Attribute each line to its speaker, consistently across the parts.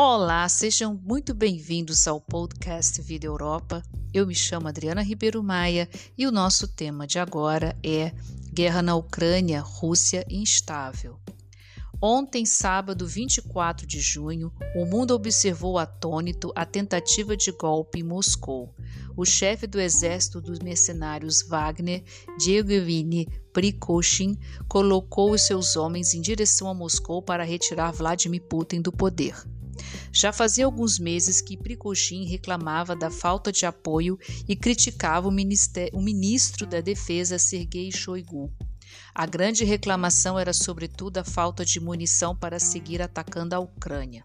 Speaker 1: Olá, sejam muito bem-vindos ao podcast Vida Europa. Eu me chamo Adriana Ribeiro Maia e o nosso tema de agora é Guerra na Ucrânia, Rússia instável. Ontem, sábado 24 de junho, o mundo observou atônito a tentativa de golpe em Moscou. O chefe do exército dos mercenários Wagner, Diegevini Prikoshin, colocou os seus homens em direção a Moscou para retirar Vladimir Putin do poder. Já fazia alguns meses que Prigozhin reclamava da falta de apoio e criticava o, o ministro da Defesa Sergei Shoigu. A grande reclamação era sobretudo a falta de munição para seguir atacando a Ucrânia.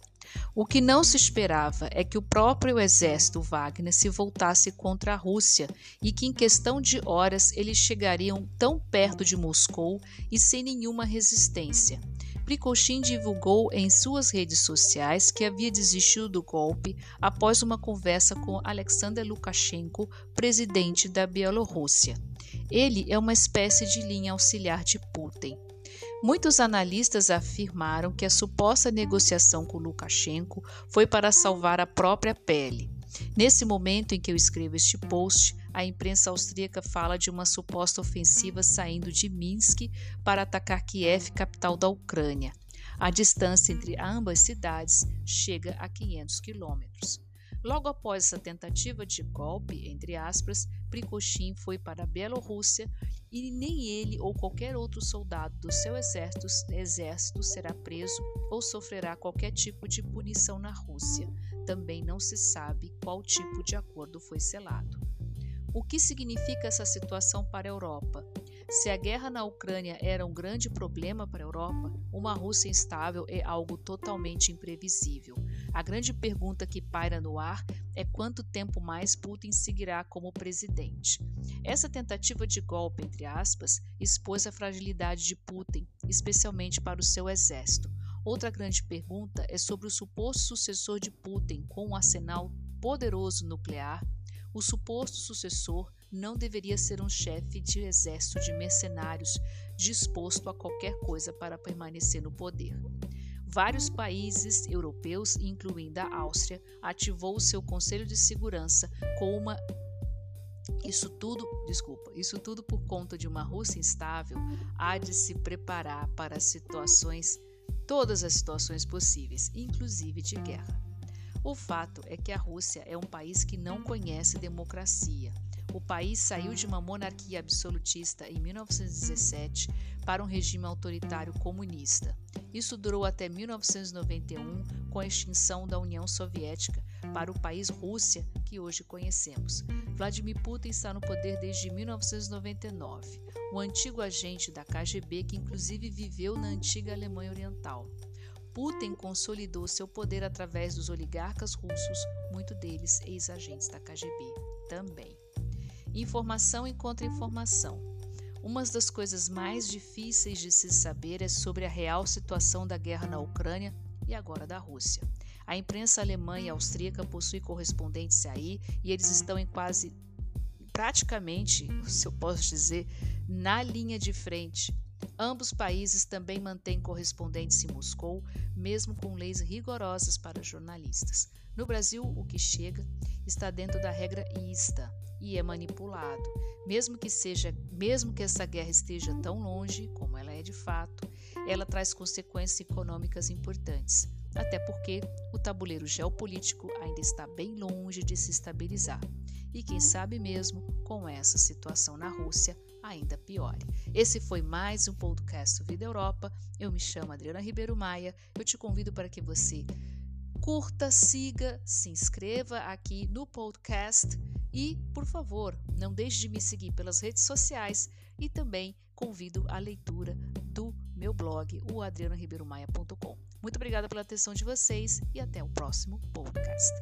Speaker 1: O que não se esperava é que o próprio exército Wagner se voltasse contra a Rússia e que, em questão de horas, eles chegariam tão perto de Moscou e sem nenhuma resistência. Prikoshin divulgou em suas redes sociais que havia desistido do golpe após uma conversa com Alexander Lukashenko, presidente da Bielorrússia. Ele é uma espécie de linha auxiliar de Putin. Muitos analistas afirmaram que a suposta negociação com Lukashenko foi para salvar a própria pele. Nesse momento em que eu escrevo este post, a imprensa austríaca fala de uma suposta ofensiva saindo de Minsk para atacar Kiev, capital da Ucrânia. A distância entre ambas cidades chega a 500 quilômetros. Logo após essa tentativa de golpe, entre aspas, Prigozhin foi para a Bielorrússia e nem ele ou qualquer outro soldado do seu exército, exército será preso ou sofrerá qualquer tipo de punição na Rússia. Também não se sabe qual tipo de acordo foi selado. O que significa essa situação para a Europa? Se a guerra na Ucrânia era um grande problema para a Europa, uma Rússia instável é algo totalmente imprevisível. A grande pergunta que paira no ar é quanto tempo mais Putin seguirá como presidente. Essa tentativa de golpe, entre aspas, expôs a fragilidade de Putin, especialmente para o seu exército. Outra grande pergunta é sobre o suposto sucessor de Putin com um arsenal poderoso nuclear. O suposto sucessor não deveria ser um chefe de exército de mercenários disposto a qualquer coisa para permanecer no poder. Vários países europeus, incluindo a Áustria, ativou o seu Conselho de Segurança com uma isso tudo, desculpa, isso tudo por conta de uma Rússia instável, há de se preparar para situações, todas as situações possíveis, inclusive de guerra. O fato é que a Rússia é um país que não conhece democracia. O país saiu de uma monarquia absolutista em 1917 para um regime autoritário comunista. Isso durou até 1991, com a extinção da União Soviética, para o país Rússia que hoje conhecemos. Vladimir Putin está no poder desde 1999, o antigo agente da KGB que inclusive viveu na antiga Alemanha Oriental. Putin consolidou seu poder através dos oligarcas russos, muitos deles ex-agentes da KGB também. Informação e contra-informação. Uma das coisas mais difíceis de se saber é sobre a real situação da guerra na Ucrânia e agora da Rússia. A imprensa alemã e austríaca possui correspondentes aí e eles estão em quase praticamente, se eu posso dizer, na linha de frente. Ambos países também mantêm correspondentes em Moscou, mesmo com leis rigorosas para jornalistas. No Brasil, o que chega está dentro da regra ISTA, e é manipulado. Mesmo que seja, mesmo que essa guerra esteja tão longe como ela é de fato, ela traz consequências econômicas importantes, até porque o tabuleiro geopolítico ainda está bem longe de se estabilizar. E quem sabe mesmo, com essa situação na Rússia, ainda piore. Esse foi mais um podcast Vida Europa. Eu me chamo Adriana Ribeiro Maia. Eu te convido para que você curta, siga, se inscreva aqui no podcast e, por favor, não deixe de me seguir pelas redes sociais e também convido a leitura do meu blog, o adrianoriberomaia.com. Muito obrigada pela atenção de vocês e até o próximo podcast.